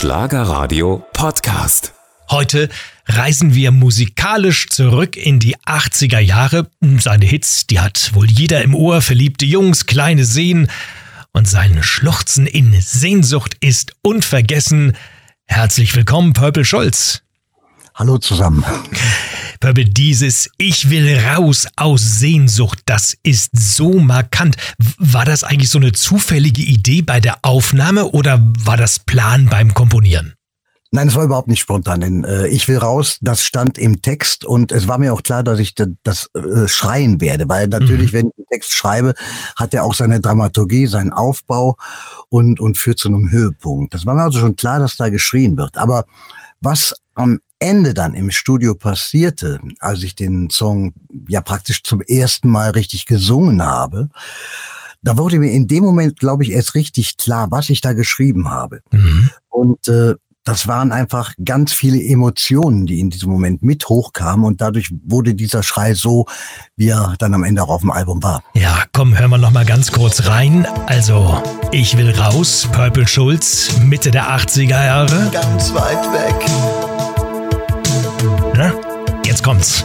Schlagerradio Podcast. Heute reisen wir musikalisch zurück in die 80er Jahre. Seine Hits, die hat wohl jeder im Ohr, verliebte Jungs, kleine Seen. Und sein Schluchzen in Sehnsucht ist unvergessen. Herzlich willkommen, Purple Scholz. Hallo zusammen. Purple, dieses Ich will raus aus Sehnsucht, das ist so markant. War das eigentlich so eine zufällige Idee bei der Aufnahme oder war das Plan beim Komponieren? Nein, es war überhaupt nicht spontan. Denn, äh, ich will raus, das stand im Text und es war mir auch klar, dass ich das, das äh, schreien werde, weil natürlich, mhm. wenn ich einen Text schreibe, hat er auch seine Dramaturgie, seinen Aufbau und, und führt zu einem Höhepunkt. Das war mir also schon klar, dass da geschrien wird. Aber was am Ende dann im Studio passierte, als ich den Song ja praktisch zum ersten Mal richtig gesungen habe, da wurde mir in dem Moment, glaube ich, erst richtig klar, was ich da geschrieben habe. Mhm. Und äh, das waren einfach ganz viele Emotionen, die in diesem Moment mit hochkamen und dadurch wurde dieser Schrei so, wie er dann am Ende auch auf dem Album war. Ja, komm, hören wir noch mal ganz kurz rein. Also, ich will raus, Purple Schulz, Mitte der 80er Jahre. Ganz weit weg. Kommt's.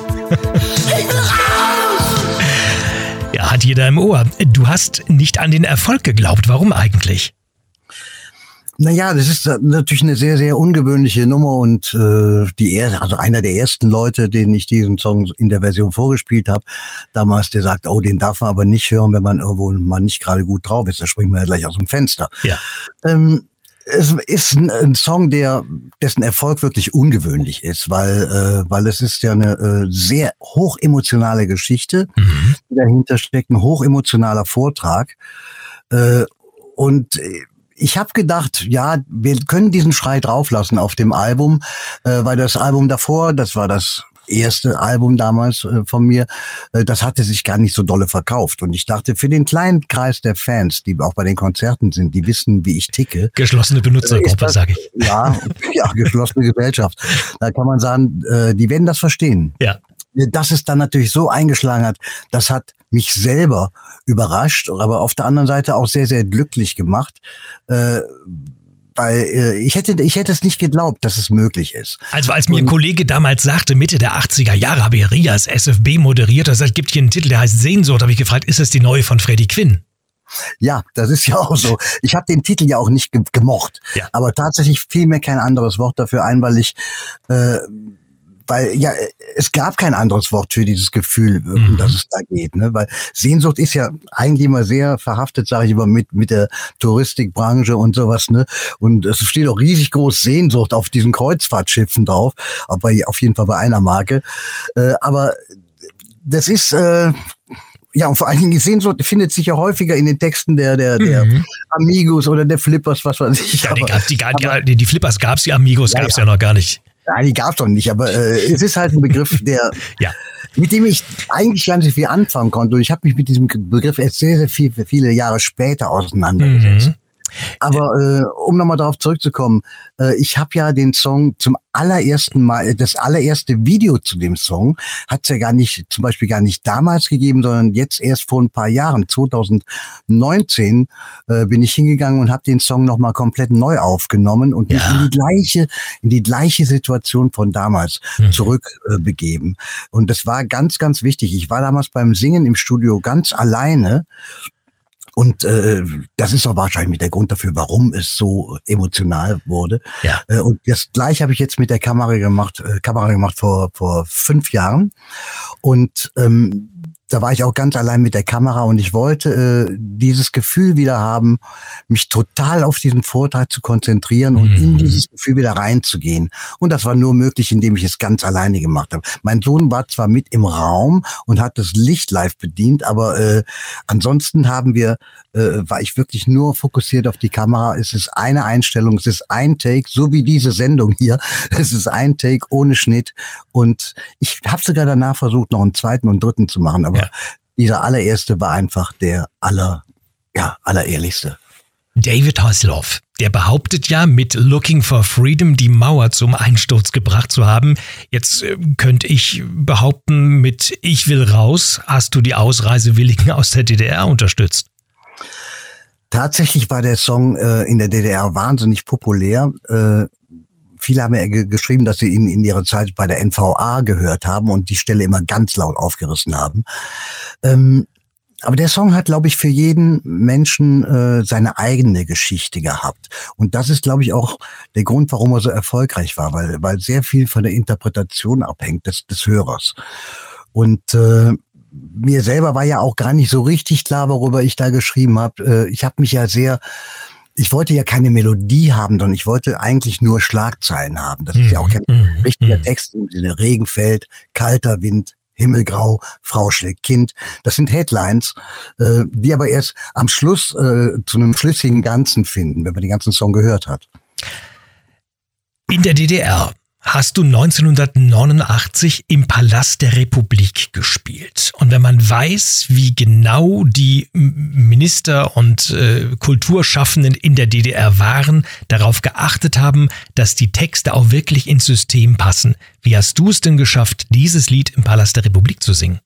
Ja, hat jeder im Ohr. Du hast nicht an den Erfolg geglaubt. Warum eigentlich? Naja, das ist natürlich eine sehr, sehr ungewöhnliche Nummer und äh, die er also einer der ersten Leute, denen ich diesen Song in der Version vorgespielt habe, damals, der sagt, oh, den darf man aber nicht hören, wenn man irgendwo mal nicht gerade gut drauf ist. Da springt man ja gleich aus dem Fenster. Ja. Ähm, es ist ein, ein, Song, der dessen Erfolg wirklich ungewöhnlich ist, weil äh, weil es ist ja eine äh, sehr hochemotionale Geschichte, mhm. die dahinter steckt, ein hochemotionaler Vortrag äh, und ich habe gedacht, ja, wir können diesen Schrei drauflassen auf dem Album, äh, weil das Album davor, das war das erste Album damals äh, von mir, äh, das hatte sich gar nicht so dolle verkauft. Und ich dachte, für den kleinen Kreis der Fans, die auch bei den Konzerten sind, die wissen, wie ich ticke. Geschlossene Benutzergruppe, sage ich. Ja, ja, geschlossene Gesellschaft. Da kann man sagen, äh, die werden das verstehen. Ja dass es dann natürlich so eingeschlagen hat, das hat mich selber überrascht, aber auf der anderen Seite auch sehr, sehr glücklich gemacht. Äh, weil äh, ich hätte ich hätte es nicht geglaubt, dass es möglich ist. Also als mir ein Kollege damals sagte, Mitte der 80er Jahre habe ich Rias SFB moderiert, das gibt hier einen Titel, der heißt Sehnsucht, habe ich gefragt, ist das die neue von Freddie Quinn? Ja, das ist ja auch so. Ich habe den Titel ja auch nicht ge gemocht, ja. aber tatsächlich fiel mir kein anderes Wort dafür ein, weil ich äh, weil ja, es gab kein anderes Wort für dieses Gefühl, um mhm. das es da geht. Ne? Weil Sehnsucht ist ja eigentlich immer sehr verhaftet, sage ich immer, mit, mit der Touristikbranche und sowas. Ne? Und es steht auch riesig groß Sehnsucht auf diesen Kreuzfahrtschiffen drauf, aber auf jeden Fall bei einer Marke. Äh, aber das ist... Äh, ja, und vor allen Dingen die Sehnsucht findet sich ja häufiger in den Texten der, der, der mhm. Amigos oder der Flippers, was weiß ich. Ja, die, aber, die, die, Flippers gab's, die Amigos ja, gab's ja. ja noch gar nicht. Nein, die gab's doch nicht, aber äh, es ist halt ein Begriff, der, ja. mit dem ich eigentlich gar nicht viel anfangen konnte. Und ich habe mich mit diesem Begriff erst sehr, sehr viel, viele Jahre später auseinandergesetzt. Mhm. Aber äh, um nochmal darauf zurückzukommen, äh, ich habe ja den Song zum allerersten Mal, das allererste Video zu dem Song hat es ja gar nicht, zum Beispiel gar nicht damals gegeben, sondern jetzt erst vor ein paar Jahren, 2019, äh, bin ich hingegangen und habe den Song nochmal komplett neu aufgenommen und mich in die gleiche, in die gleiche Situation von damals mhm. zurückbegeben. Äh, und das war ganz, ganz wichtig. Ich war damals beim Singen im Studio ganz alleine und äh, das ist auch wahrscheinlich der Grund dafür, warum es so emotional wurde. Ja. Äh, und das gleiche habe ich jetzt mit der Kamera gemacht, äh, Kamera gemacht vor, vor fünf Jahren. Und ähm, da war ich auch ganz allein mit der Kamera und ich wollte äh, dieses Gefühl wieder haben, mich total auf diesen Vortrag zu konzentrieren und mhm. in dieses Gefühl wieder reinzugehen. Und das war nur möglich, indem ich es ganz alleine gemacht habe. Mein Sohn war zwar mit im Raum und hat das Licht live bedient, aber äh, ansonsten haben wir, äh, war ich wirklich nur fokussiert auf die Kamera. Es ist eine Einstellung, es ist ein Take, so wie diese Sendung hier. Es ist ein Take ohne Schnitt. Und ich habe sogar danach versucht, noch einen zweiten und dritten zu machen. Aber ja. dieser allererste war einfach der aller, ja, allerehrlichste. David Hasselhoff, der behauptet ja, mit Looking for Freedom die Mauer zum Einsturz gebracht zu haben. Jetzt äh, könnte ich behaupten, mit Ich will raus hast du die Ausreisewilligen aus der DDR unterstützt. Tatsächlich war der Song äh, in der DDR wahnsinnig populär. Äh, viele haben ja geschrieben, dass sie ihn in ihrer Zeit bei der NVA gehört haben und die Stelle immer ganz laut aufgerissen haben. Ähm, aber der Song hat, glaube ich, für jeden Menschen äh, seine eigene Geschichte gehabt. Und das ist, glaube ich, auch der Grund, warum er so erfolgreich war, weil, weil sehr viel von der Interpretation abhängt des, des Hörers. Und äh, mir selber war ja auch gar nicht so richtig klar, worüber ich da geschrieben habe. Äh, ich habe mich ja sehr ich wollte ja keine Melodie haben, sondern ich wollte eigentlich nur Schlagzeilen haben. Das ist ja auch kein mhm. richtiger mhm. Text im Sinne Regenfeld, kalter Wind, Himmelgrau, Frau schlägt Kind. Das sind Headlines, äh, die aber erst am Schluss äh, zu einem schlüssigen Ganzen finden, wenn man den ganzen Song gehört hat. In der DDR hast du 1989 im Palast der Republik gespielt. Und wenn man weiß, wie genau die Minister und äh, Kulturschaffenden in der DDR waren, darauf geachtet haben, dass die Texte auch wirklich ins System passen, wie hast du es denn geschafft, dieses Lied im Palast der Republik zu singen?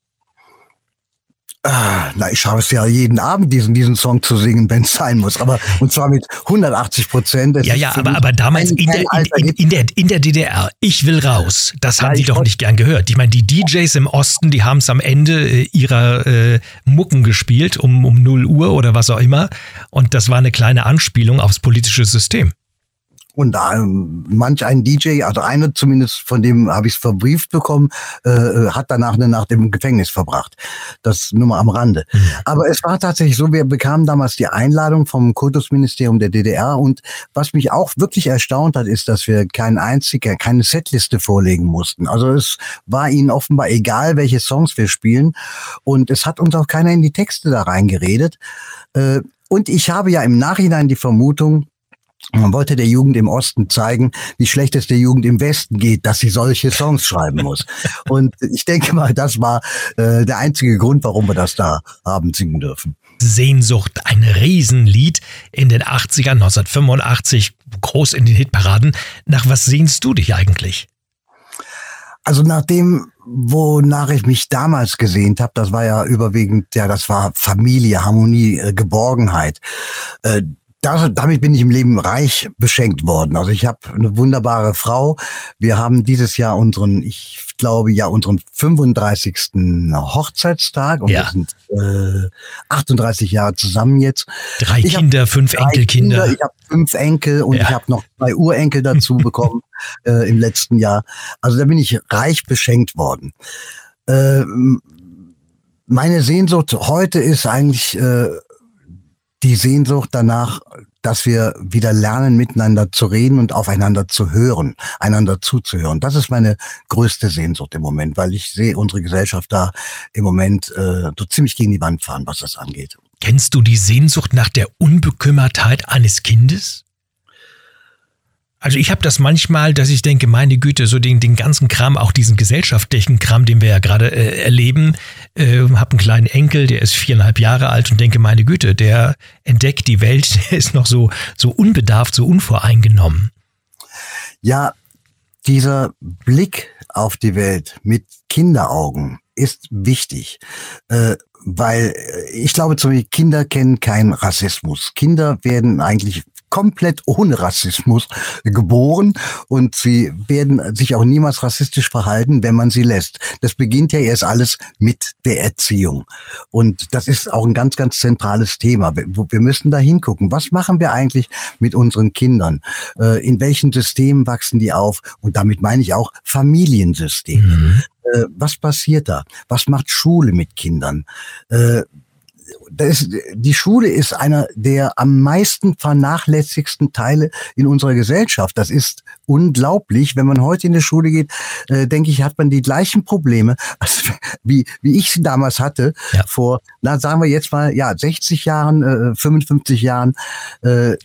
Ah, na, ich schaue es ja jeden Abend, diesen, diesen Song zu singen, wenn es sein muss. Aber und zwar mit 180 Prozent. Ja, ja, aber, aber damals in der, in, in, in, der, in der DDR, ich will raus, das haben ja, die doch nicht gern gehört. Ich meine, die DJs im Osten, die haben es am Ende äh, ihrer äh, Mucken gespielt, um, um 0 Uhr oder was auch immer. Und das war eine kleine Anspielung aufs politische System. Und da, manch ein DJ, also einer zumindest, von dem habe ich es verbrieft bekommen, äh, äh, hat danach eine Nacht im Gefängnis verbracht. Das nur mal am Rande. Mhm. Aber es war tatsächlich so, wir bekamen damals die Einladung vom Kultusministerium der DDR und was mich auch wirklich erstaunt hat, ist, dass wir kein einziger, keine Setliste vorlegen mussten. Also es war ihnen offenbar egal, welche Songs wir spielen und es hat uns auch keiner in die Texte da reingeredet. Äh, und ich habe ja im Nachhinein die Vermutung, man wollte der Jugend im Osten zeigen, wie schlecht es der Jugend im Westen geht, dass sie solche Songs schreiben muss. Und ich denke mal, das war äh, der einzige Grund, warum wir das da haben singen dürfen. Sehnsucht, ein Riesenlied in den 80ern, 1985, groß in den Hitparaden. Nach was sehnst du dich eigentlich? Also nach dem, wonach ich mich damals gesehnt habe, das war ja überwiegend, ja, das war Familie, Harmonie, äh, Geborgenheit. Äh, das, damit bin ich im Leben reich beschenkt worden. Also ich habe eine wunderbare Frau. Wir haben dieses Jahr unseren, ich glaube ja, unseren 35. Hochzeitstag und ja. wir sind äh, 38 Jahre zusammen jetzt. Drei ich Kinder, fünf Enkelkinder. Kinder, ich habe fünf Enkel und ja. ich habe noch zwei Urenkel dazu bekommen äh, im letzten Jahr. Also da bin ich reich beschenkt worden. Äh, meine Sehnsucht heute ist eigentlich äh, die Sehnsucht danach, dass wir wieder lernen, miteinander zu reden und aufeinander zu hören, einander zuzuhören. Das ist meine größte Sehnsucht im Moment, weil ich sehe unsere Gesellschaft da im Moment äh, so ziemlich gegen die Wand fahren, was das angeht. Kennst du die Sehnsucht nach der Unbekümmertheit eines Kindes? Also ich habe das manchmal, dass ich denke, meine Güte, so den, den ganzen Kram, auch diesen gesellschaftlichen Kram, den wir ja gerade äh, erleben, äh, habe einen kleinen Enkel, der ist viereinhalb Jahre alt und denke, meine Güte, der entdeckt die Welt, der ist noch so, so unbedarft, so unvoreingenommen. Ja, dieser Blick auf die Welt mit Kinderaugen ist wichtig. Äh, weil äh, ich glaube, Kinder kennen keinen Rassismus. Kinder werden eigentlich komplett ohne Rassismus geboren und sie werden sich auch niemals rassistisch verhalten, wenn man sie lässt. Das beginnt ja erst alles mit der Erziehung. Und das ist auch ein ganz, ganz zentrales Thema. Wir müssen da hingucken. Was machen wir eigentlich mit unseren Kindern? Äh, in welchen Systemen wachsen die auf? Und damit meine ich auch Familiensysteme. Mhm. Äh, was passiert da? Was macht Schule mit Kindern? Ist, die Schule ist einer der am meisten vernachlässigsten Teile in unserer Gesellschaft. Das ist unglaublich. Wenn man heute in die Schule geht, äh, denke ich, hat man die gleichen Probleme, als, wie, wie ich sie damals hatte, ja. vor, na, sagen wir jetzt mal, ja, 60 Jahren, äh, 55 Jahren. Äh,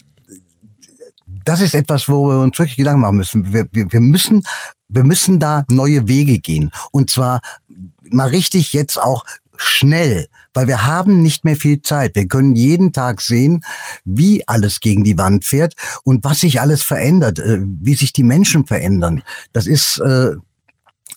das ist etwas, wo wir uns wirklich Gedanken machen müssen. Wir, wir, wir müssen, wir müssen da neue Wege gehen. Und zwar mal richtig jetzt auch schnell, weil wir haben nicht mehr viel Zeit. Wir können jeden Tag sehen, wie alles gegen die Wand fährt und was sich alles verändert, äh, wie sich die Menschen verändern. Das ist, äh,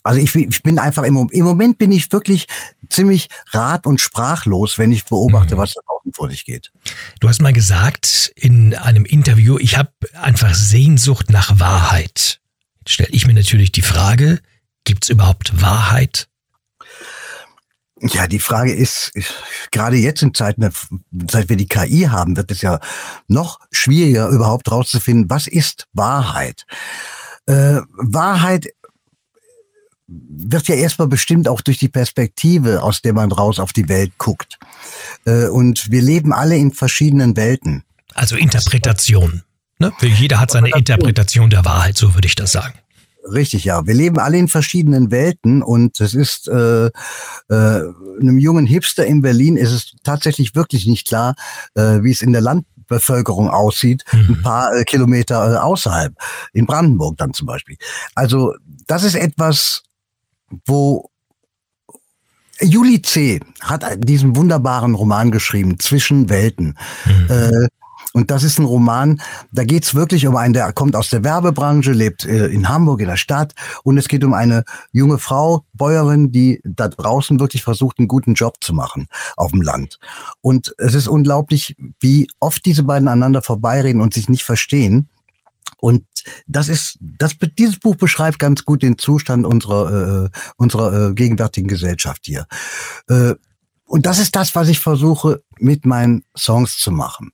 also ich, ich bin einfach im, im Moment bin ich wirklich ziemlich rat- und sprachlos, wenn ich beobachte, mhm. was da Leben vor sich geht. Du hast mal gesagt in einem Interview, ich habe einfach Sehnsucht nach Wahrheit. Jetzt stelle ich mir natürlich die Frage, gibt es überhaupt Wahrheit? Ja, die Frage ist, gerade jetzt in Zeiten, seit wir die KI haben, wird es ja noch schwieriger, überhaupt rauszufinden, was ist Wahrheit. Äh, Wahrheit wird ja erstmal bestimmt auch durch die Perspektive, aus der man raus auf die Welt guckt. Äh, und wir leben alle in verschiedenen Welten. Also Interpretation. Ne? Jeder hat seine Interpretation der Wahrheit, so würde ich das sagen. Richtig, ja. Wir leben alle in verschiedenen Welten und es ist äh, äh, einem jungen Hipster in Berlin ist es tatsächlich wirklich nicht klar, äh, wie es in der Landbevölkerung aussieht, mhm. ein paar äh, Kilometer äh, außerhalb, in Brandenburg dann zum Beispiel. Also das ist etwas, wo Juli C. hat diesen wunderbaren Roman geschrieben, Zwischen Welten. Mhm. Äh, und das ist ein Roman, da geht's wirklich um einen, der kommt aus der Werbebranche, lebt äh, in Hamburg, in der Stadt. Und es geht um eine junge Frau, Bäuerin, die da draußen wirklich versucht, einen guten Job zu machen auf dem Land. Und es ist unglaublich, wie oft diese beiden aneinander vorbeireden und sich nicht verstehen. Und das ist, das, dieses Buch beschreibt ganz gut den Zustand unserer, äh, unserer äh, gegenwärtigen Gesellschaft hier. Äh, und das ist das, was ich versuche, mit meinen Songs zu machen.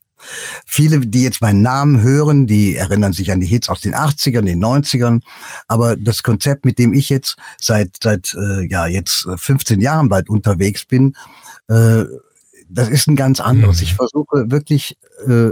Viele, die jetzt meinen Namen hören, die erinnern sich an die Hits aus den 80ern, den 90ern. Aber das Konzept, mit dem ich jetzt seit, seit äh, ja, jetzt 15 Jahren bald unterwegs bin, äh, das ist ein ganz anderes. Mhm. Ich versuche wirklich äh,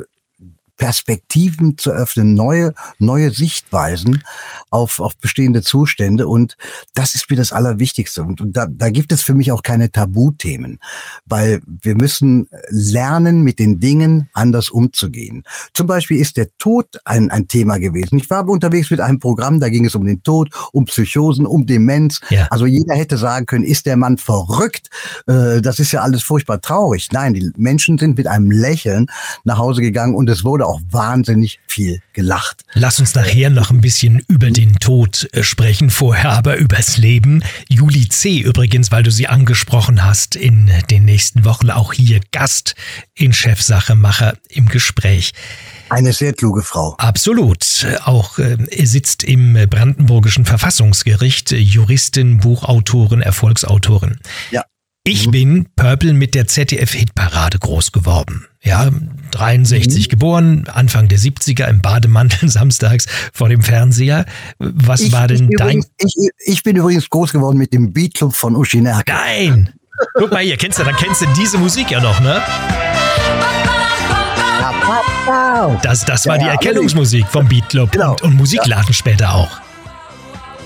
Perspektiven zu öffnen, neue, neue Sichtweisen auf, auf bestehende Zustände. Und das ist mir das Allerwichtigste. Und, und da, da gibt es für mich auch keine Tabuthemen, weil wir müssen lernen, mit den Dingen anders umzugehen. Zum Beispiel ist der Tod ein, ein Thema gewesen. Ich war unterwegs mit einem Programm, da ging es um den Tod, um Psychosen, um Demenz. Ja. Also jeder hätte sagen können, ist der Mann verrückt? Äh, das ist ja alles furchtbar traurig. Nein, die Menschen sind mit einem Lächeln nach Hause gegangen und es wurde auch wahnsinnig viel gelacht. Lass uns nachher noch ein bisschen über den Tod äh, sprechen, vorher aber übers Leben. Juli C. übrigens, weil du sie angesprochen hast, in den nächsten Wochen auch hier Gast in Chefsachemacher im Gespräch. Eine sehr kluge Frau. Absolut. Auch äh, sitzt im Brandenburgischen Verfassungsgericht, Juristin, Buchautorin, Erfolgsautorin. Ja. Ich mhm. bin Purple mit der ZDF-Hitparade groß geworden. Ja, 63 mhm. geboren, Anfang der 70er im Bademantel samstags vor dem Fernseher. Was ich, war denn dein... Übrigens, ich, ich, bin übrigens groß geworden mit dem Beatclub von Uschi Nerke. Nein! Guck mal hier, kennst du, dann kennst du diese Musik ja noch, ne? Das, das war die Erkennungsmusik vom Beatclub genau. und, und Musikladen ja. später auch.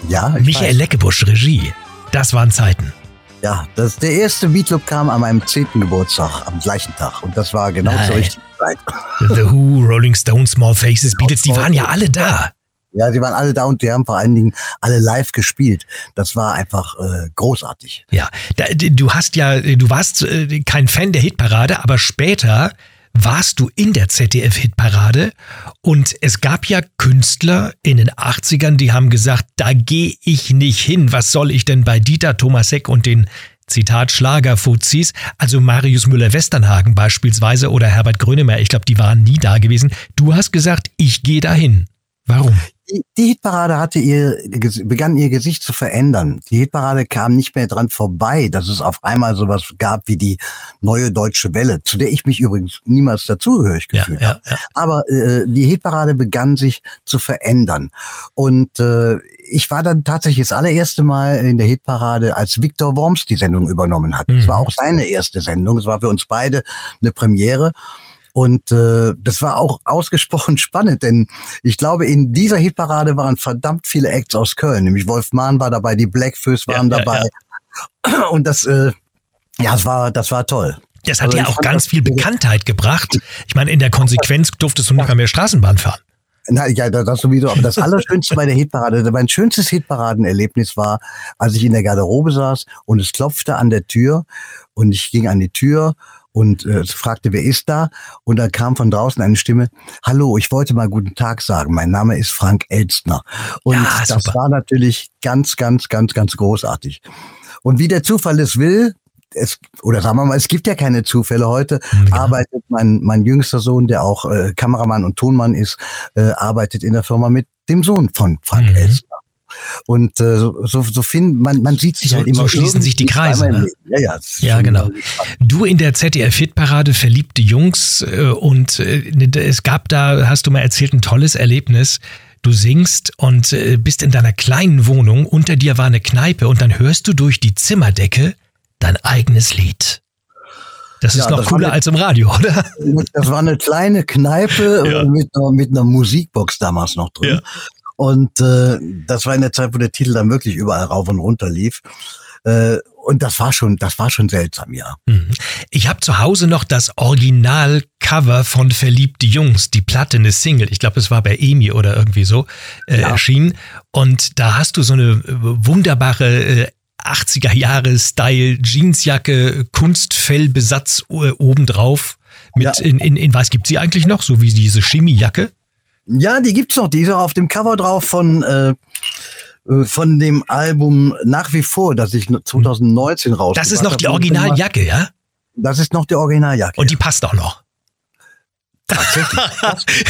Ja, Michael weiß. Leckebusch, Regie. Das waren Zeiten. Ja, das, der erste Beatloop kam an meinem zehnten Geburtstag, am gleichen Tag. Und das war genau Nein. zur richtigen Zeit. The Who, Rolling Stones, Small Faces, Beatles, die waren ja alle da. Ja, die waren alle da und die haben vor allen Dingen alle live gespielt. Das war einfach äh, großartig. Ja, da, du hast ja, du warst äh, kein Fan der Hitparade, aber später warst du in der ZDF-Hitparade und es gab ja Künstler in den 80ern, die haben gesagt, da gehe ich nicht hin. Was soll ich denn bei Dieter Thomasek und den Zitat Schlagerfuzis, also Marius Müller-Westernhagen beispielsweise oder Herbert Grönemeyer, ich glaube, die waren nie da gewesen. Du hast gesagt, ich gehe dahin. Warum? Die, die Hitparade hatte ihr, begann ihr Gesicht zu verändern. Die Hitparade kam nicht mehr dran vorbei, dass es auf einmal sowas gab wie die neue deutsche Welle, zu der ich mich übrigens niemals dazugehörig gefühlt ja, habe. Ja, ja. Aber äh, die Hitparade begann sich zu verändern. Und äh, ich war dann tatsächlich das allererste Mal in der Hitparade, als Viktor Worms die Sendung übernommen hat. Es mhm. war auch seine erste Sendung. Es war für uns beide eine Premiere. Und äh, das war auch ausgesprochen spannend, denn ich glaube, in dieser Hitparade waren verdammt viele Acts aus Köln. Nämlich Wolf Mahn war dabei, die Blackfoes waren ja, dabei. Ja. Und das, äh, ja, das war, das war toll. Das hat also ja auch ganz viel Bekanntheit gebracht. Ich meine, in der Konsequenz durftest du nicht mehr Straßenbahn fahren. Na, ja, das sowieso. Aber das Allerschönste bei der Hitparade, mein schönstes Hitparadenerlebnis war, als ich in der Garderobe saß und es klopfte an der Tür und ich ging an die Tür und äh, fragte, wer ist da? Und da kam von draußen eine Stimme, hallo, ich wollte mal guten Tag sagen, mein Name ist Frank Elstner. Und ja, das war natürlich ganz, ganz, ganz, ganz großartig. Und wie der Zufall es will, es, oder sagen wir mal, es gibt ja keine Zufälle. Heute Mhm, genau. arbeitet mein, mein jüngster Sohn, der auch äh, Kameramann und Tonmann ist, äh, arbeitet in der Firma mit dem Sohn von Frank Mhm. Elstner. Und äh, so, so, so find, man, man sieht sich So- halt immer. so schließen sich die Kreise, ne? Ja, ja, Ja, genau. Du in der ZDF-Hitparade verliebte Jungs äh, und äh, es gab da, hast du mal erzählt, ein tolles Erlebnis. Du singst und äh, bist in deiner kleinen Wohnung, unter dir war eine Kneipe und dann hörst du durch die Zimmerdecke dein eigenes Lied. Das ist Ja, noch das cooler eine- als im Radio, oder? Das war eine kleine Kneipe Ja. mit, einer, mit einer Musikbox damals noch drin. Ja. Und äh, das war in der Zeit, wo der Titel dann wirklich überall rauf und runter lief. Äh, und das war schon, das war schon seltsam, ja. Mhm. Ich habe zu Hause noch das Original-Cover von Verliebte Jungs, die Platte, eine Single. Ich glaube, es war bei EMI oder irgendwie so äh, Ja. erschienen. Und da hast du so eine äh, wunderbare äh, 80er Jahre Style Jeansjacke, Kunstfellbesatz äh, obendrauf. Mit Ja. in, in, in weiß gibt sie eigentlich noch, so wie diese Chemiejacke. Ja, die gibt's noch. Die ist auch auf dem Cover drauf von äh, äh, von dem Album nach wie vor, das ich 2019 raus. Das ist noch die Originaljacke, ja? Das ist noch die Originaljacke. Und die passt auch noch. tatsächlich.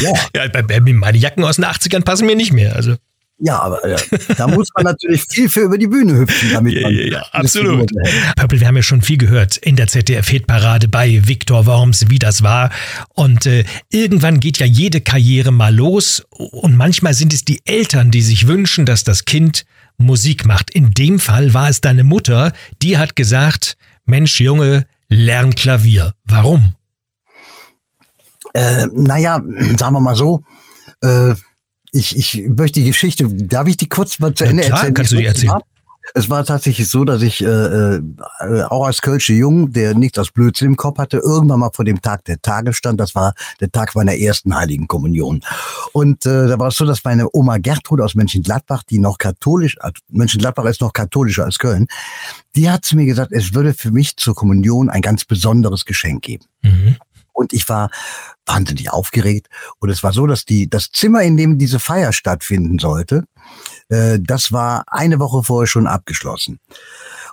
ja. Ja, meine Jacken aus den 80ern passen mir nicht mehr. Also. Ja, aber äh, da muss man natürlich viel für über die Bühne hüpfen, damit Ja, man ja, ja, absolut. Purple, wir haben ja schon viel gehört in der ZDF-Hitparade bei Viktor Worms, wie das war. Und äh, irgendwann geht ja jede Karriere mal los. Und manchmal sind es die Eltern, die sich wünschen, dass das Kind Musik macht. In dem Fall war es deine Mutter, die hat gesagt, Mensch, Junge, lern Klavier. Warum? Äh, naja, sagen wir mal so, äh, ich, ich möchte die Geschichte, darf ich die kurz mal zu Ja, Ende klar, erzählen? kannst du die Es erzählen. war- Es war tatsächlich so, dass ich äh, äh, auch als Kölsche Jung, der nichts als Blödsinn im Kopf hatte, irgendwann mal vor dem Tag der Tage stand. Das war der Tag meiner ersten Heiligen Kommunion. Und äh, da war es so, dass meine Oma Gertrud aus Mönchengladbach, die noch katholisch, also Mönchengladbach ist noch katholischer als Köln, die hat zu mir gesagt, es würde für mich zur Kommunion ein ganz besonderes Geschenk geben. Mhm. Und ich war wahnsinnig aufgeregt. Und es war so, dass die, das Zimmer, in dem diese Feier stattfinden sollte, äh, das war eine Woche vorher schon abgeschlossen.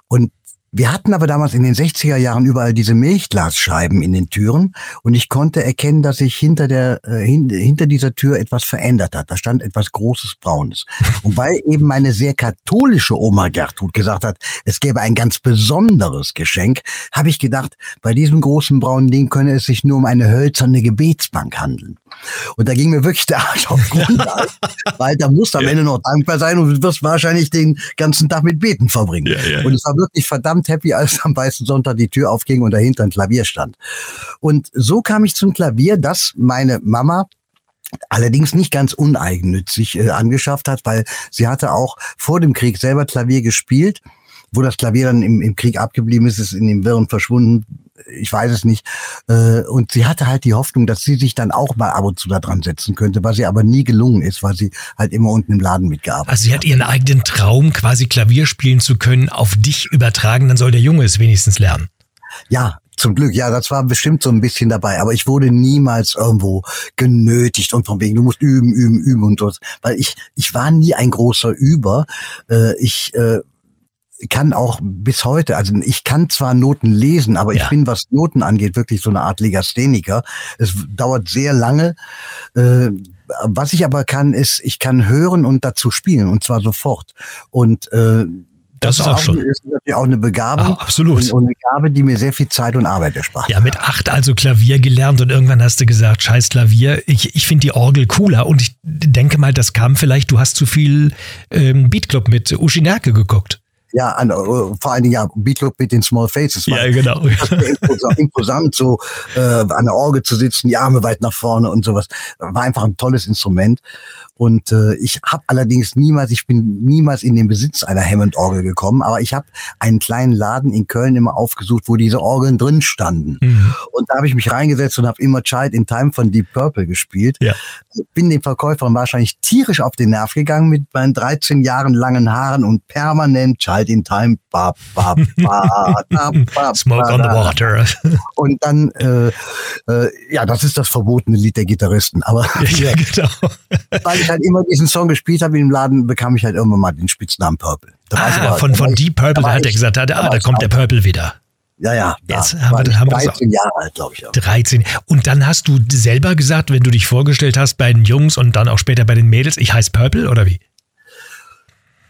Und wir hatten aber damals in den 60er Jahren überall diese Milchglasscheiben in den Türen und ich konnte erkennen, dass sich hinter der äh, hin, hinter dieser Tür etwas verändert hat. Da stand etwas großes Braunes. Und weil eben meine sehr katholische Oma Gertrud gesagt hat, es gäbe ein ganz besonderes Geschenk, habe ich gedacht, bei diesem großen braunen Ding könne es sich nur um eine hölzerne Gebetsbank handeln. Und da ging mir wirklich der Arsch auf Grundlage, weil da musst du am Ende noch dankbar sein und du wirst wahrscheinlich den ganzen Tag mit Beten verbringen. Ja, ja, ja. Und ich war wirklich verdammt happy, als am Weißen Sonntag die Tür aufging und dahinter ein Klavier stand. Und so kam ich zum Klavier, das meine Mama allerdings nicht ganz uneigennützig äh, angeschafft hat, weil sie hatte auch vor dem Krieg selber Klavier gespielt. Wo das Klavier dann im, im Krieg abgeblieben ist, ist in den Wirren verschwunden. Ich weiß es nicht. Äh, und sie hatte halt die Hoffnung, dass sie sich dann auch mal ab und zu da dran setzen könnte, was ihr aber nie gelungen ist, weil sie halt immer unten im Laden mitgearbeitet Also sie hat ihren eigenen Traum, quasi Klavier spielen zu können, auf dich übertragen. Dann soll der Junge es wenigstens lernen. Ja, zum Glück, ja, das war bestimmt so ein bisschen dabei, aber ich wurde niemals irgendwo genötigt und von wegen, du musst üben, üben, üben und so. Weil ich, ich war nie ein großer Über. Äh, ich äh, kann auch bis heute, also ich kann zwar Noten lesen, aber Ja. ich bin, was Noten angeht, wirklich so eine Art Legastheniker. Es dauert sehr lange. Äh, was ich aber kann, ist, ich kann hören und dazu spielen und zwar sofort. Und äh, Das ist auch schon. ist natürlich auch eine Begabung. Ah, absolut. Und, und eine Gabe, die mir sehr viel Zeit und Arbeit erspart. Ja, mit acht also Klavier gelernt und irgendwann hast du gesagt, scheiß Klavier, ich, ich finde die Orgel cooler und ich denke mal, das kam vielleicht, du hast zu viel ähm, Beatclub mit Uschi Nerke geguckt. Ja, an, äh, vor allen Dingen ja, Beatlook mit den Small Faces. War genau. imposant, so äh, an der Orgel zu sitzen, die Arme weit nach vorne und sowas. War einfach ein tolles Instrument. Und äh, ich habe allerdings niemals, ich bin niemals in den Besitz einer Hammond-Orgel gekommen, aber ich habe einen kleinen Laden in Köln immer aufgesucht, wo diese Orgeln drin standen. Mhm. Und da habe ich mich reingesetzt und habe immer Child in Time von Deep Purple gespielt. Ja. Bin den Verkäufern wahrscheinlich tierisch auf den Nerv gegangen mit meinen 13 Jahren langen Haaren und permanent Child in Time. Ba, ba, ba, da, ba, Smoke ba, on the water. Und dann, äh, äh, ja, das ist das verbotene Lied der Gitarristen. Aber ja, genau. weil ich halt immer diesen Song gespielt habe dem Laden, bekam ich halt irgendwann mal den Spitznamen Purple. Da Ah, aber- von, da von Deep Purple, da da hat er gesagt, da war ich kommt der. Purple wieder. Ja, ja. Jetzt da haben war wir- haben wir das 13 Jahre alt, glaube ich. Auch. 13. Und dann hast du selber gesagt, wenn du dich vorgestellt hast bei den Jungs und dann auch später bei den Mädels, ich heiße Purple oder wie?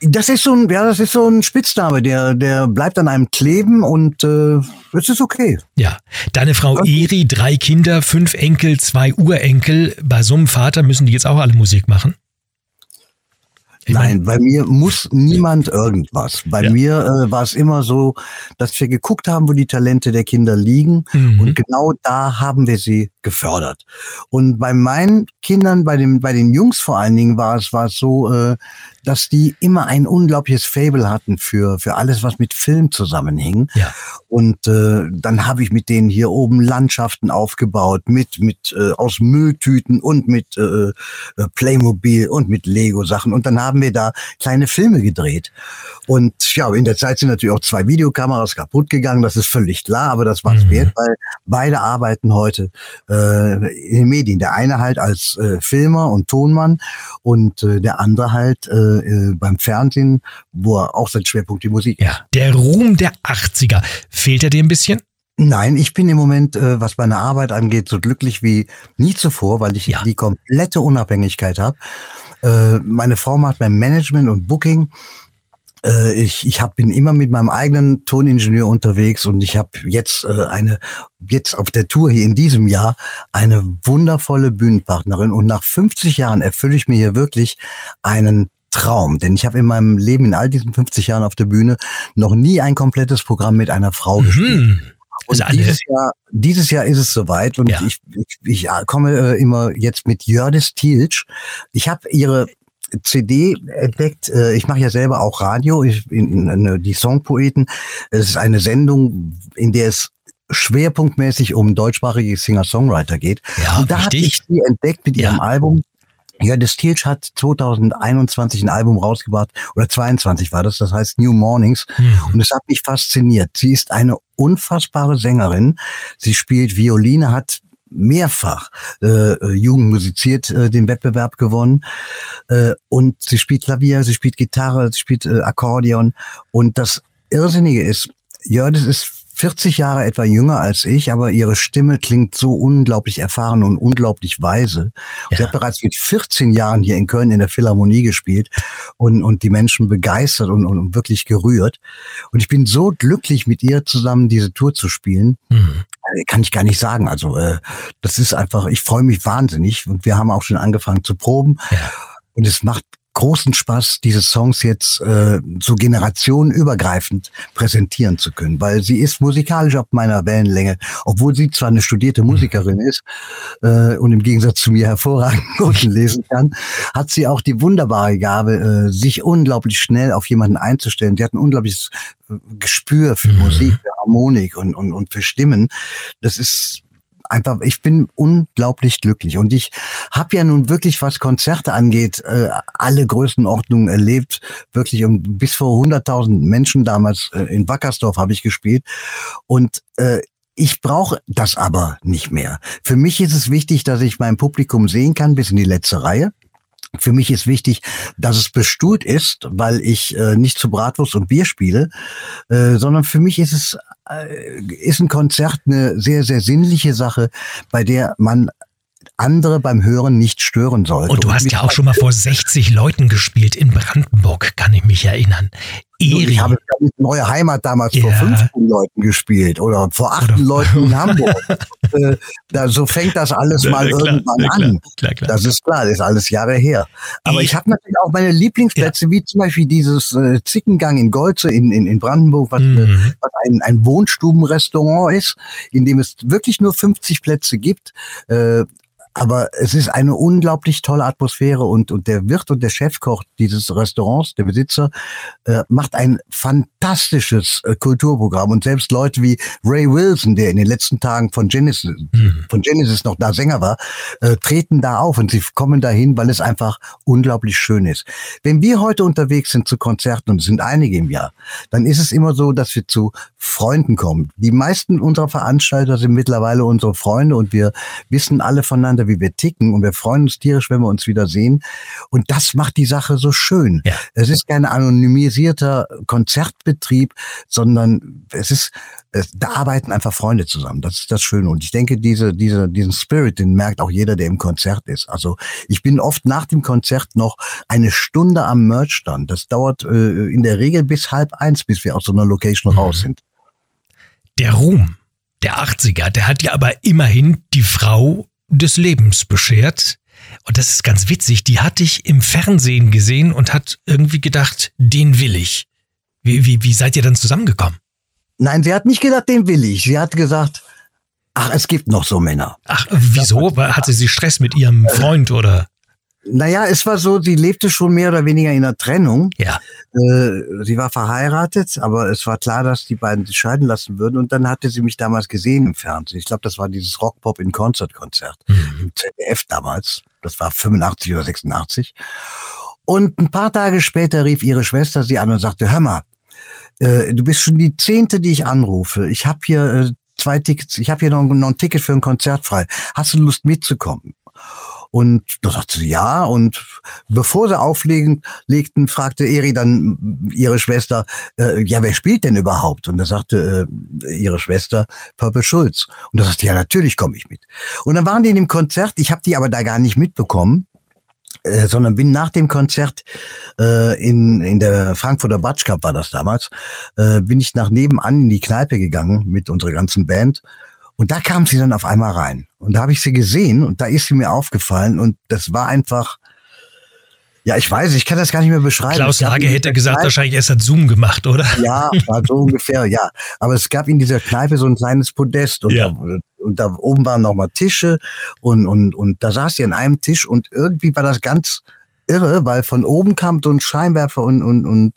Das ist so ein, ja, das ist so ein Spitzname, der, der bleibt an einem kleben und äh, es ist okay. Ja. Deine Frau Okay. Eri, drei Kinder, fünf Enkel, zwei Urenkel. Bei so einem Vater müssen die jetzt auch alle Musik machen? Ich Nein, bei mir muss niemand irgendwas. Bei Ja. mir äh, war es immer so, dass wir geguckt haben, wo die Talente der Kinder liegen. Mhm. Und genau da haben wir sie gefördert. Und bei meinen Kindern, bei den, bei den Jungs vor allen Dingen, war es, war es so, äh, dass die immer ein unglaubliches Fable hatten für, für alles, was mit Film zusammenhing. Ja. Und äh, dann habe ich mit denen hier oben Landschaften aufgebaut, mit, mit äh, aus Mülltüten und mit äh, äh, Playmobil und mit Lego-Sachen. Und dann haben wir da kleine Filme gedreht. Und ja, in der Zeit sind natürlich auch zwei Videokameras kaputt gegangen, das ist völlig klar, aber das war es Mhm. wert, weil beide arbeiten heute äh, in den Medien. Der eine halt als äh, Filmer und Tonmann und äh, der andere halt äh, äh, beim Fernsehen, wo er auch sein Schwerpunkt die Musik ist. Ja. Der Ruhm der 80er. Fehlt er dir ein bisschen? Nein, ich bin im Moment, äh, was meine Arbeit angeht, so glücklich wie nie zuvor, weil ich Ja. die komplette Unabhängigkeit habe. Äh, meine Frau macht mein Management und Booking. Äh, ich ich hab, bin immer mit meinem eigenen Toningenieur unterwegs und ich habe jetzt äh, eine, jetzt auf der Tour hier in diesem Jahr, eine wundervolle Bühnenpartnerin. Und nach 50 Jahren erfülle ich mir hier wirklich einen Traum. Denn ich habe in meinem Leben, in all diesen 50 Jahren auf der Bühne, noch nie ein komplettes Programm mit einer Frau gespielt. Mhm. Und Also alle- dieses Jahr, dieses Jahr ist es soweit und Ja. ich, ich, ich komme äh, immer jetzt mit Jördis Tilsch. Ich habe ihre CD entdeckt. Äh, ich mache ja selber auch Radio, ich, in, in, in, die Songpoeten. Es ist eine Sendung, in der es schwerpunktmäßig um deutschsprachige Singer-Songwriter geht. Ja, und da habe ich sie entdeckt mit Ja. ihrem Album. Ja, das Tilch hat 2021 ein Album rausgebracht, oder 22 war das, das heißt New Mornings. Mhm. Und es hat mich fasziniert. Sie ist eine unfassbare Sängerin. Sie spielt Violine, hat mehrfach äh, äh, Jugend musiziert äh, den Wettbewerb gewonnen äh, und sie spielt Klavier, sie spielt Gitarre, sie spielt äh, Akkordeon und das Irrsinnige ist, Jördis ist 40 Jahre etwa jünger als ich, aber ihre Stimme klingt so unglaublich erfahren und unglaublich weise. Und Sie Ja. hat bereits mit 14 Jahren hier in Köln in der Philharmonie gespielt und, und die Menschen begeistert und, und wirklich gerührt. Und ich bin so glücklich, mit ihr zusammen diese Tour zu spielen. Mhm. Äh, Kann ich gar nicht sagen. Also äh, das ist einfach, ich freue mich wahnsinnig und wir haben auch schon angefangen zu proben. Ja. Und es macht großen Spaß, diese Songs jetzt äh, so generationenübergreifend präsentieren zu können, weil sie ist musikalisch auf meiner Wellenlänge, obwohl sie zwar eine studierte Musikerin ist äh, und im Gegensatz zu mir hervorragend Noten lesen kann, hat sie auch die wunderbare Gabe, äh, sich unglaublich schnell auf jemanden einzustellen. Sie hat ein unglaubliches äh, Gespür für Mhm. Musik, für Harmonik und, und, und für Stimmen. Das ist einfach, ich bin unglaublich glücklich und ich habe ja nun wirklich, was Konzerte angeht, äh, alle Größenordnungen erlebt, wirklich um, bis vor 100.000 Menschen damals äh, in Wackersdorf habe ich gespielt und äh, ich brauche das aber nicht mehr. Für mich ist es wichtig, dass ich mein Publikum sehen kann bis in die letzte Reihe. Für mich ist wichtig, dass es bestuhlt ist, weil ich äh, nicht zu Bratwurst und Bier spiele, äh, sondern für mich ist es ist ein Konzert eine sehr sehr sinnliche Sache, bei der man andere beim Hören nicht stören sollte. Und du hast ja auch schon mal vor 60 Leuten gespielt in Brandenburg, kann ich mich erinnern. Eri. Ich habe mit Neue Heimat damals vor Ja. 15 Leuten gespielt oder vor 8 Oder- Leuten in Hamburg. äh, da, so fängt das alles mal Ja, klar, irgendwann ja, klar, an. Klar, klar. Das ist klar, das ist alles Jahre her. Aber Ich- ich habe natürlich auch meine Lieblingsplätze, wie zum Beispiel dieses äh, Zickengang in Golze in, in, in Brandenburg, was, äh, Mhm. was ein, ein Wohnstubenrestaurant ist, in dem es wirklich nur 50 Plätze gibt. Äh, aber es ist eine unglaublich tolle Atmosphäre und, und der Wirt und der Chefkoch dieses Restaurants, der Besitzer, äh, macht ein fantastisches äh, Kulturprogramm. Und selbst Leute wie Ray Wilson, der in den letzten Tagen von Genesis, Mhm. von Genesis noch da Sänger war, äh, treten da auf und sie kommen dahin, weil es einfach unglaublich schön ist. Wenn wir heute unterwegs sind zu Konzerten, und es sind einige im Jahr, dann ist es immer so, dass wir zu Freunden kommen. Die meisten unserer Veranstalter sind mittlerweile unsere Freunde und wir wissen alle voneinander, miteinander, wie wir ticken und wir freuen uns tierisch, wenn wir uns wieder sehen. Und das macht die Sache so schön. Ja. Es ist kein anonymisierter Konzertbetrieb, sondern es ist, es, da arbeiten einfach Freunde zusammen. Das ist das Schöne. Und ich denke, diese, diese, diesen Spirit, den merkt auch jeder, der im Konzert ist. Also ich bin oft nach dem Konzert noch eine Stunde am Merchstand. Das dauert äh, in der Regel bis halb eins, bis wir aus so einer Location Mhm. raus sind. Der Ruhm der 80er, der hat ja aber immerhin die Frau des Lebens beschert. Und das ist ganz witzig, die hatte ich im Fernsehen gesehen und hat irgendwie gedacht, den will ich. Wie, wie, wie seid ihr dann zusammengekommen? Nein, sie hat nicht gedacht, den will ich. Sie hat gesagt, ach, es gibt noch so Männer. Ach, wieso? Hatte sie Stress mit ihrem Freund oder? Naja, es war so, sie lebte schon mehr oder weniger in einer Trennung. Ja. Äh, sie war verheiratet, aber es war klar, dass die beiden sich scheiden lassen würden. Und dann hatte sie mich damals gesehen im Fernsehen. Ich glaube, das war dieses Rockpop in Konzert-Konzert Mhm. im ZDF damals. Das war 85 oder 86. Und ein paar Tage später rief ihre Schwester sie an und sagte, hör mal, äh, du bist schon die zehnte, die ich anrufe. Ich habe hier äh, zwei Tickets, ich habe hier noch, noch ein Ticket für ein Konzert frei. Hast du Lust mitzukommen? Und da sagte sie ja. Und bevor sie auflegen, legten, fragte Eri dann ihre Schwester, äh, ja, wer spielt denn überhaupt? Und da sagte äh, ihre Schwester Purple Schulz. Und da sagte ja, natürlich komme ich mit. Und dann waren die in dem Konzert. Ich habe die aber da gar nicht mitbekommen. Äh, sondern bin nach dem Konzert äh, in, in der Frankfurter Batsch Cup war das damals, äh, bin ich nach nebenan in die Kneipe gegangen mit unserer ganzen Band und da kam sie dann auf einmal rein. Und da habe ich sie gesehen und da ist sie mir aufgefallen und das war einfach, ja, ich weiß, ich kann das gar nicht mehr beschreiben. Klaus Lage hätte gesagt, Kneipe- wahrscheinlich erst hat Zoom gemacht, oder? ja, war so ungefähr, ja. Aber es gab in dieser Kneipe so ein kleines Podest und, Ja. da, und da oben waren nochmal Tische und, und, und da saß sie an einem Tisch und irgendwie war das ganz irre, weil von oben kam so ein Scheinwerfer und, und, und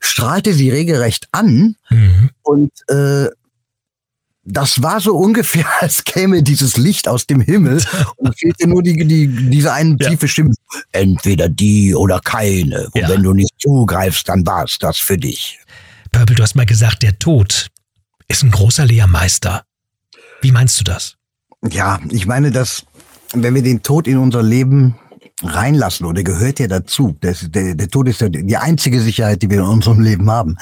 strahlte sie regelrecht an Mhm. und äh, das war so ungefähr, als käme dieses Licht aus dem Himmel und fehlte nur die, die, diese eine Ja. tiefe Stimme. Entweder die oder keine. Und Ja. wenn du nicht zugreifst, dann war's das für dich. Purple, du hast mal gesagt, der Tod ist ein großer Lehrmeister. Wie meinst du das? Ja, ich meine, dass wenn wir den Tod in unser Leben reinlassen, oder gehört ja dazu, das, der, der Tod ist ja die einzige Sicherheit, die wir in unserem Leben haben,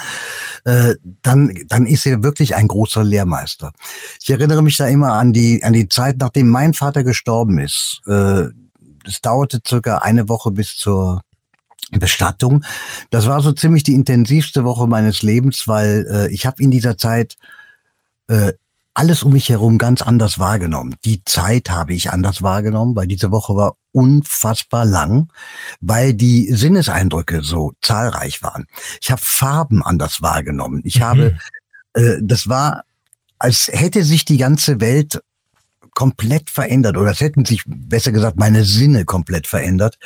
äh, dann, dann ist er wirklich ein großer Lehrmeister. Ich erinnere mich da immer an die, an die Zeit, nachdem mein Vater gestorben ist. Äh, es dauerte circa eine Woche bis zur Bestattung. Das war so ziemlich die intensivste Woche meines Lebens, weil äh, ich habe in dieser Zeit äh, alles um mich herum ganz anders wahrgenommen. Die Zeit habe ich anders wahrgenommen, weil diese Woche war unfassbar lang, weil die Sinneseindrücke so zahlreich waren. Ich habe Farben anders wahrgenommen. Ich habe, äh, das war, als hätte sich die ganze Welt komplett verändert oder es hätten sich, besser gesagt, meine Sinne komplett verändert.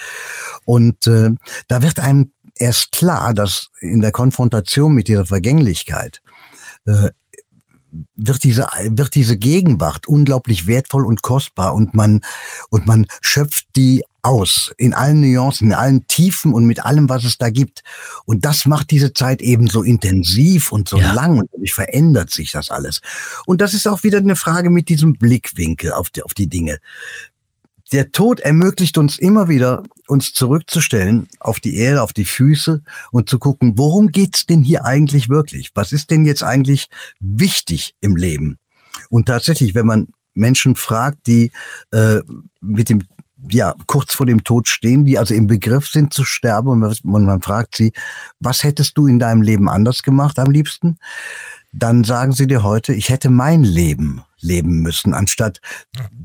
Und äh, da wird einem erst klar, dass in der Konfrontation mit dieser Vergänglichkeit äh, wird diese, wird diese Gegenwart unglaublich wertvoll und kostbar und man, und man schöpft die aus in allen Nuancen, in allen Tiefen und mit allem, was es da gibt. Und das macht diese Zeit eben so intensiv und so Ja. lang und dadurch verändert sich das alles. Und das ist auch wieder eine Frage mit diesem Blickwinkel auf die, auf die Dinge. Der Tod ermöglicht uns immer wieder, uns zurückzustellen auf die Erde, auf die Füße und zu gucken, worum geht's denn hier eigentlich wirklich? Was ist denn jetzt eigentlich wichtig im Leben? Und tatsächlich, wenn man Menschen fragt, die äh, mit dem ja kurz vor dem Tod stehen, die also im Begriff sind zu sterben und man, fragt sie, was hättest du in deinem Leben anders gemacht am liebsten? Dann sagen sie dir heute, ich hätte mein Leben leben müssen, anstatt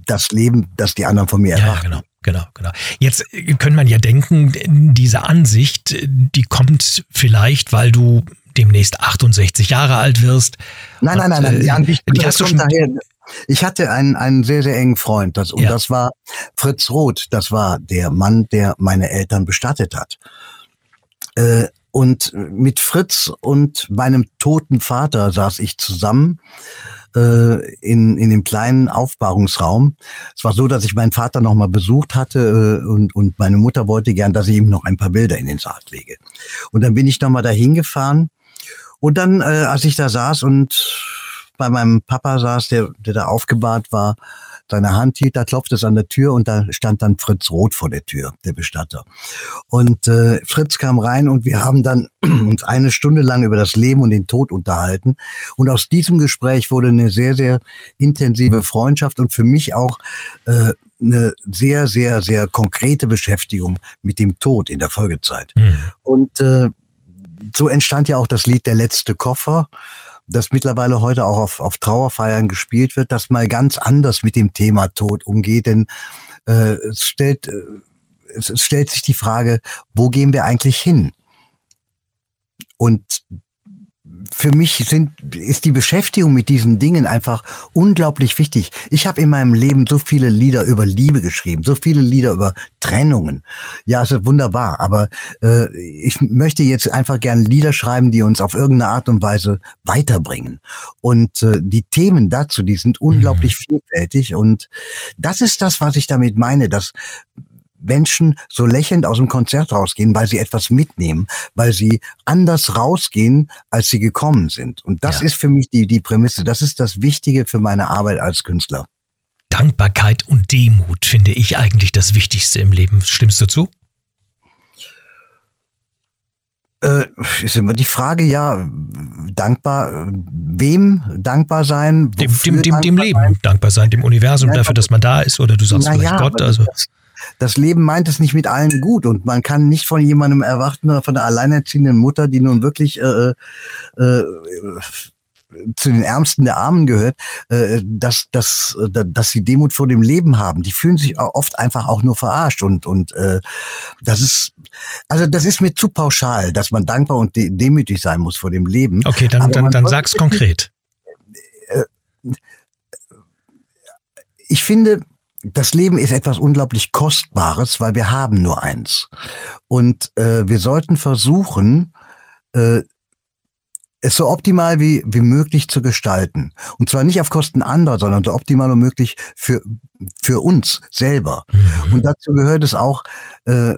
das Leben, das die anderen von mir Ja, erwarten. genau, genau, genau. Jetzt äh, kann man ja denken, diese Ansicht, äh, die kommt vielleicht, weil du demnächst 68 Jahre alt wirst. Nein, nein, nein, nein. Die äh, Ansicht, die das hast du schon- daher. Ich hatte einen, einen sehr, sehr engen Freund, das, und Ja. das war Fritz Roth. Das war der Mann, der meine Eltern bestattet hat. Äh, und mit Fritz und meinem toten Vater saß ich zusammen äh, in, in dem kleinen Aufbahrungsraum. Es war so, dass ich meinen Vater noch mal besucht hatte äh, und, und meine Mutter wollte gern, dass ich ihm noch ein paar Bilder in den Sarg lege. Und dann bin ich noch mal dahin gefahren und dann, äh, als ich da saß und bei meinem Papa saß, der, der da aufgebahrt war, seine Hand hielt, da klopfte es an der Tür und da stand dann Fritz Roth vor der Tür, der Bestatter. Und äh, Fritz kam rein und wir haben dann uns eine Stunde lang über das Leben und den Tod unterhalten. Und aus diesem Gespräch wurde eine sehr, sehr intensive Freundschaft und für mich auch äh, eine sehr, sehr, sehr konkrete Beschäftigung mit dem Tod in der Folgezeit. Mhm. Und äh, so entstand ja auch das Lied Der letzte Koffer, das mittlerweile heute auch auf, auf Trauerfeiern gespielt wird, das mal ganz anders mit dem Thema Tod umgeht, denn äh, es stellt, äh, es, es stellt sich die Frage, wo gehen wir eigentlich hin? Und für mich sind, ist die Beschäftigung mit diesen Dingen einfach unglaublich wichtig. Ich habe in meinem Leben so viele Lieder über Liebe geschrieben, so viele Lieder über Trennungen. Ja, es ist wunderbar, aber äh, ich möchte jetzt einfach gerne Lieder schreiben, die uns auf irgendeine Art und Weise weiterbringen. Und äh, die Themen dazu, die sind unglaublich mhm. vielfältig und das ist das, was ich damit meine, dass Menschen so lächelnd aus dem Konzert rausgehen, weil sie etwas mitnehmen, weil sie anders rausgehen, als sie gekommen sind. Und das ja. ist für mich die, die Prämisse. Das ist das Wichtige für meine Arbeit als Künstler. Dankbarkeit und Demut finde ich eigentlich das Wichtigste im Leben. Stimmst du zu? Äh, ist immer die Frage, ja, dankbar, wem dankbar sein? Dem, dem, dem, dem Leben sein? dankbar sein, dem Universum ja, dafür, dass man da ist, oder du sagst vielleicht ja, Gott. Also. Das, das Leben meint es nicht mit allen gut und man kann nicht von jemandem erwarten, von der alleinerziehenden Mutter, die nun wirklich äh, äh, zu den Ärmsten der Armen gehört, äh, dass, dass, dass sie Demut vor dem Leben haben. Die fühlen sich oft einfach auch nur verarscht und, und äh, das ist, also das ist mir zu pauschal, dass man dankbar und demütig sein muss vor dem Leben. Okay, dann, dann, dann sag's konkret. Äh, ich finde, das Leben ist etwas unglaublich Kostbares, weil wir haben nur eins. Und äh, wir sollten versuchen, äh, es so optimal wie, wie möglich zu gestalten. Und zwar nicht auf Kosten anderer, sondern so optimal wie möglich für, für uns selber. Mhm. Und dazu gehört es auch, äh,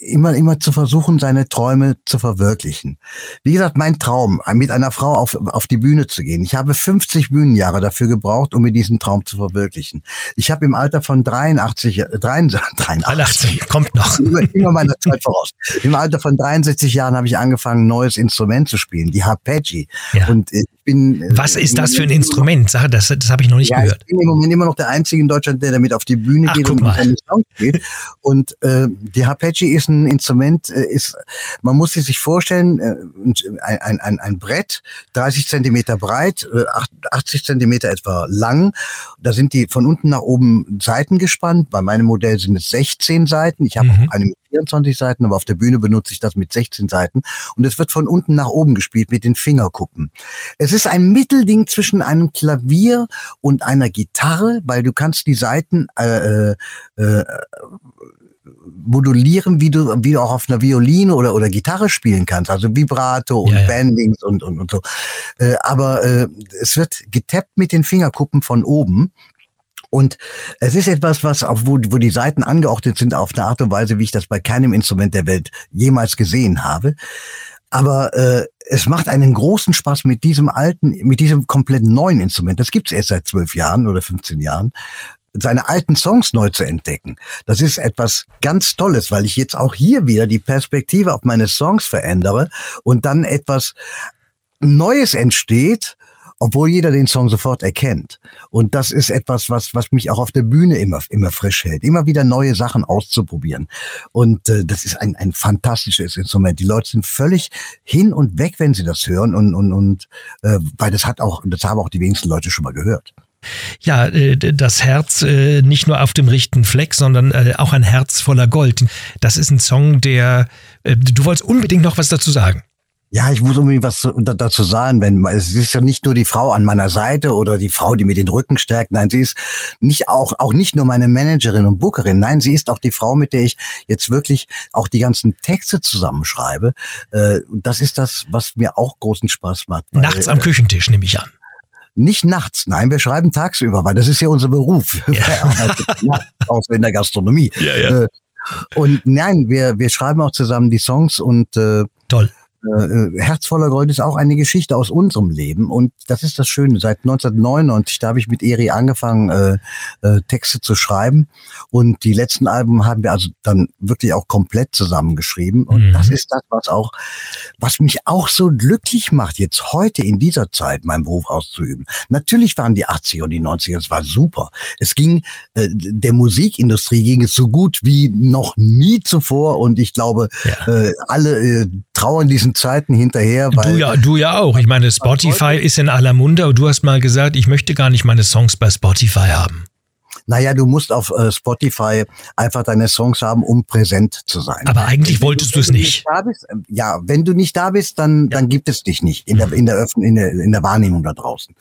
immer, immer zu versuchen, seine Träume zu verwirklichen. Wie gesagt, mein Traum, mit einer Frau auf, auf die Bühne zu gehen. Ich habe 50 Bühnenjahre dafür gebraucht, um mir diesen Traum zu verwirklichen. Ich habe im Alter von 83, 83, 83 kommt noch. Immer meiner Zeit voraus. Im Alter von 63 Jahren habe ich angefangen, ein neues Instrument zu spielen, die Arpeggi. Ja. Und ich bin. Äh, Was ist das für ein Instrument? Sag, das, das habe ich noch nicht ja, gehört. Ich bin im Moment immer noch der Einzige in Deutschland, der damit auf die Bühne Ach, geht und seine Sound spielt. Und äh, die Arpeggi ist ein Instrument, äh, ist, man muss sich vorstellen, äh, ein, ein, ein Brett, 30 Zentimeter breit, äh, 80 Zentimeter etwa lang. Da sind die von unten nach oben Seiten gespannt. Bei meinem Modell sind es 16 Seiten. Ich habe mhm. eine mit 24 Seiten, aber auf der Bühne benutze ich das mit 16 Seiten. Und es wird von unten nach oben gespielt mit den Fingerkuppen. Es ist ein Mittelding zwischen einem Klavier und einer Gitarre, weil du kannst die Seiten äh, äh, äh modulieren, wie du, wie du auch auf einer Violine oder, oder Gitarre spielen kannst, also Vibrato und ja, ja. Bendings und, und, und so. Äh, aber äh, es wird getappt mit den Fingerkuppen von oben. Und es ist etwas, was auch, wo, wo die Seiten angeordnet sind auf eine Art und Weise, wie ich das bei keinem Instrument der Welt jemals gesehen habe. Aber äh, es macht einen großen Spaß mit diesem alten, mit diesem komplett neuen Instrument. Das gibt's erst seit zwölf Jahren oder 15 Jahren seine alten Songs neu zu entdecken. Das ist etwas ganz Tolles, weil ich jetzt auch hier wieder die Perspektive auf meine Songs verändere und dann etwas Neues entsteht, obwohl jeder den Song sofort erkennt. Und das ist etwas, was, was mich auch auf der Bühne immer, immer frisch hält, immer wieder neue Sachen auszuprobieren. Und äh, das ist ein, ein fantastisches Instrument. Die Leute sind völlig hin und weg, wenn sie das hören. Und, und, und äh, weil das hat auch, das haben auch die wenigsten Leute schon mal gehört. Ja, äh, das Herz äh, nicht nur auf dem richtigen Fleck, sondern äh, auch ein Herz voller Gold. Das ist ein Song, der, du wolltest unbedingt noch was dazu sagen. Ja, ich muss unbedingt was dazu sagen, wenn es ist ja nicht nur die Frau an meiner Seite oder die Frau, die mir den Rücken stärkt. Nein, sie ist nicht auch auch nicht nur meine Managerin und Bookerin. Nein, sie ist auch die Frau, mit der ich jetzt wirklich auch die ganzen Texte zusammenschreibe. Das ist das, was mir auch großen Spaß macht. Nachts am Küchentisch nehme ich an. Nicht nachts, nein, wir schreiben tagsüber, weil das ist ja unser Beruf. Ja. Außer in der Gastronomie. Ja, ja. Äh, und nein, wir, wir schreiben auch zusammen die Songs und äh, Toll. Äh, Herz voller Gold ist auch eine Geschichte aus unserem Leben und das ist das Schöne. Seit 1999, da habe ich mit Eri angefangen, äh, äh, Texte zu schreiben und die letzten Alben haben wir also dann wirklich auch komplett zusammengeschrieben und Mhm. das ist das, was auch, was mich auch so glücklich macht, jetzt heute in dieser Zeit meinen Beruf auszuüben. Natürlich waren die 80er und die 90er, es war super. Es ging, äh, der Musikindustrie ging es so gut wie noch nie zuvor und ich glaube, Ja. äh, alle äh, trauern diesen Zeiten hinterher, weil Du ja, du ja auch. Ich meine, Spotify ist in aller Munde und du hast mal gesagt, ich möchte gar nicht meine Songs bei Spotify haben. Naja, du musst auf äh, Spotify einfach deine Songs haben, um präsent zu sein. Aber eigentlich wolltest du es nicht. Da bist, äh, ja, wenn du nicht da bist, dann, dann gibt es dich nicht in der, in der, Öffn in der, in der Wahrnehmung da draußen.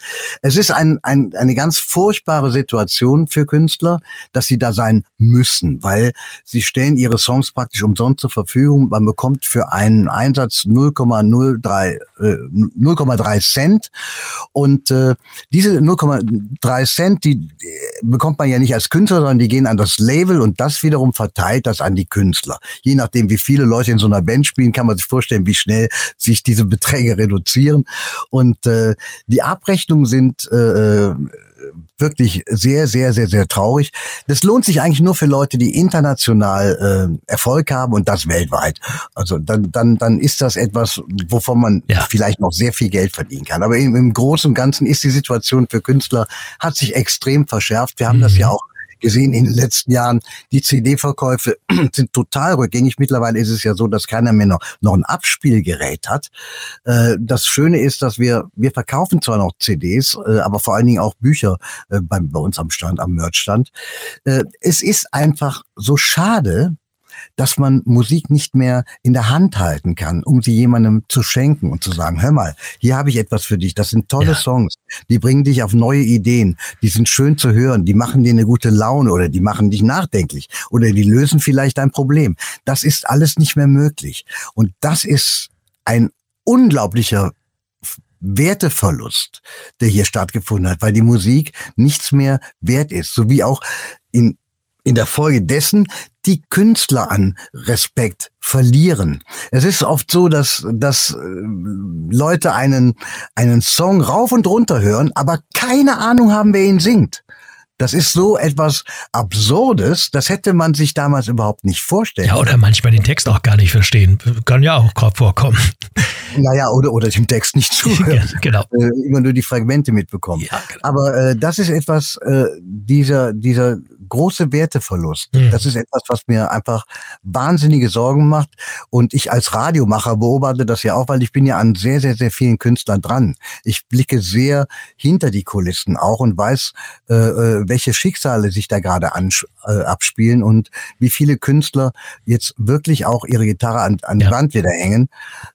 Es ist ein, ein, eine ganz furchtbare Situation für Künstler, dass sie da sein müssen, weil sie stellen ihre Songs praktisch umsonst zur Verfügung. Man bekommt für einen Einsatz 0,03 äh, 0,3 Cent und äh, diese 0,3 Cent, die äh, bekommt man ja nicht als Künstler, sondern die gehen an das Label und das wiederum verteilt das an die Künstler. Je nachdem, wie viele Leute in so einer Band spielen, kann man sich vorstellen, wie schnell sich diese Beträge reduzieren. Und äh, die Abrechnungen sind äh, wirklich sehr, sehr, sehr, sehr traurig. Das lohnt sich eigentlich nur für Leute, die international äh, Erfolg haben und das weltweit. Also dann, dann, dann ist das etwas, wovon man Ja. vielleicht noch sehr viel Geld verdienen kann. Aber im, im Großen und Ganzen ist die Situation für Künstler hat sich extrem verschärft. Wir haben das Mhm. ja auch gesehen in den letzten Jahren. Die CD-Verkäufe sind total rückgängig. Mittlerweile ist es ja so, dass keiner mehr noch, noch ein Abspielgerät hat. Äh, das Schöne ist, dass wir, wir verkaufen zwar noch CDs, äh, aber vor allen Dingen auch Bücher äh, bei, uns am Stand, am Merchstand. Äh, es ist einfach so schade, dass man Musik nicht mehr in der Hand halten kann, um sie jemandem zu schenken und zu sagen, hör mal, hier habe ich etwas für dich. Das sind tolle Ja. Songs. Die bringen dich auf neue Ideen. Die sind schön zu hören. Die machen dir eine gute Laune oder die machen dich nachdenklich oder die lösen vielleicht ein Problem. Das ist alles nicht mehr möglich. Und das ist ein unglaublicher Werteverlust, der hier stattgefunden hat, weil die Musik nichts mehr wert ist, so wie auch in in der Folge dessen die Künstler an Respekt verlieren. Es ist oft so, dass, dass äh, Leute einen, einen Song rauf und runter hören, aber keine Ahnung haben, wer ihn singt. Das ist so etwas Absurdes, das hätte man sich damals überhaupt nicht vorstellen. Ja, oder manchmal den Text auch gar nicht verstehen. Kann ja auch vorkommen. Naja, oder, oder dem Text nicht zuhören. genau. äh, immer nur die Fragmente mitbekommen. Ja, genau. Aber äh, das ist etwas, äh, dieser, dieser große Werteverlust. Mhm. Das ist etwas, was mir einfach wahnsinnige Sorgen macht. Und ich als Radiomacher beobachte das ja auch, weil ich bin ja an sehr, sehr, sehr vielen Künstlern dran. Ich blicke sehr hinter die Kulissen auch und weiß, äh, äh, welche Schicksale sich da gerade äh, abspielen und wie viele Künstler jetzt wirklich auch ihre Gitarre an, an Ja. die Wand wieder hängen.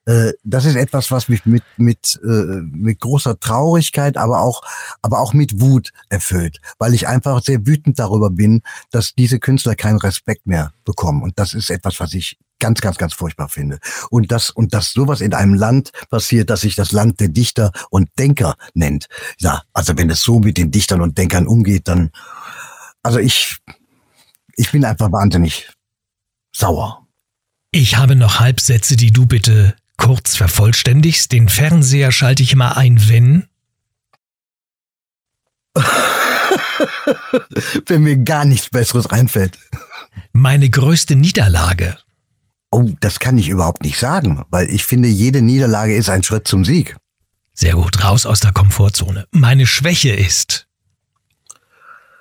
Äh, das ist etwas, was mich mit, mit, äh, mit großer Traurigkeit, aber auch, aber auch mit Wut erfüllt, weil ich einfach sehr wütend darüber bin, dass diese Künstler keinen Respekt mehr bekommen. Und das ist etwas, was ich ganz, ganz, ganz furchtbar finde. Und das, und dass sowas in einem Land passiert, dass sich das Land der Dichter und Denker nennt. Ja, also wenn es so mit den Dichtern und Denkern umgeht, dann, also ich, ich bin einfach wahnsinnig sauer. Ich habe noch Halbsätze, die du bitte kurz vervollständigst. Den Fernseher schalte ich immer ein, wenn. wenn mir gar nichts Besseres einfällt. Meine größte Niederlage. Oh, das kann ich überhaupt nicht sagen, weil ich finde, jede Niederlage ist ein Schritt zum Sieg. Sehr gut, raus aus der Komfortzone. Meine Schwäche ist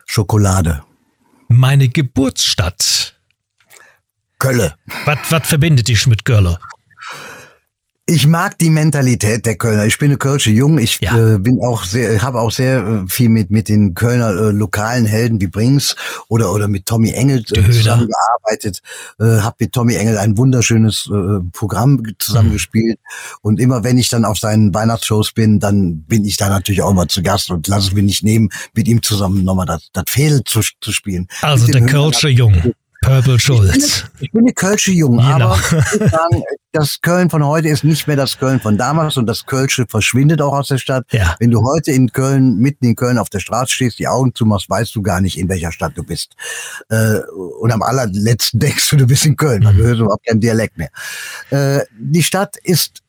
Schokolade. meine Geburtsstadt. Kölle. Was verbindet dich mit Görle? Ich mag die Mentalität der Kölner. Ich bin eine Kölsche Jung. Ich Ja. äh, bin auch sehr, habe auch sehr äh, viel mit mit den Kölner äh, lokalen Helden wie Brings oder oder mit Tommy Engel äh, zusammengearbeitet. Äh, habe mit Tommy Engel ein wunderschönes äh, Programm ge- zusammengespielt. Und immer wenn ich dann auf seinen Weihnachtsshows bin, dann bin ich da natürlich auch mal zu Gast und lasse es mir nicht nehmen, mit ihm zusammen nochmal das, das Fädel zu, zu spielen. Also der Kölsche Jung. Purple Schulz. Ich bin eine Kölsche Jung, Genau. aber ich muss sagen, das Köln von heute ist nicht mehr das Köln von damals und das Kölsche verschwindet auch aus der Stadt. Ja. Wenn du heute in Köln, mitten in Köln auf der Straße stehst, die Augen zumachst, weißt du gar nicht, in welcher Stadt du bist. Äh, und am allerletzten denkst du, du bist in Köln, weil du hörst überhaupt keinen Dialekt mehr. Äh, die Stadt ist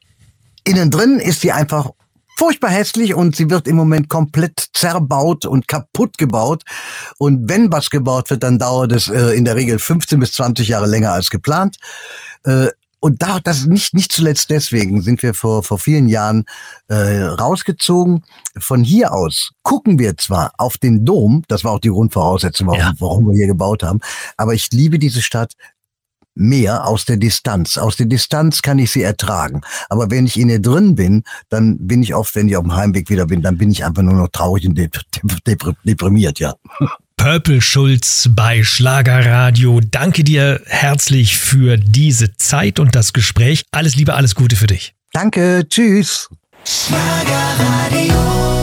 innen drin ist sie einfach furchtbar hässlich und sie wird im Moment komplett zerbaut und kaputt gebaut. Und wenn was gebaut wird, dann dauert es äh, in der Regel 15 bis 20 Jahre länger als geplant. Äh, und da, das nicht, nicht zuletzt deswegen sind wir vor, vor vielen Jahren äh, rausgezogen. Von hier aus gucken wir zwar auf den Dom, das war auch die Grundvoraussetzung, warum, Ja. warum wir hier gebaut haben, aber ich liebe diese Stadt mehr aus der Distanz. Aus der Distanz kann ich sie ertragen. Aber wenn ich in ihr drin bin, dann bin ich oft, wenn ich auf dem Heimweg wieder bin, dann bin ich einfach nur noch traurig und dep dep deprimiert, ja. Purple Schulz bei Schlagerradio. Danke dir herzlich für diese Zeit und das Gespräch. Alles Liebe, alles Gute für dich. Danke, tschüss. Schlagerradio.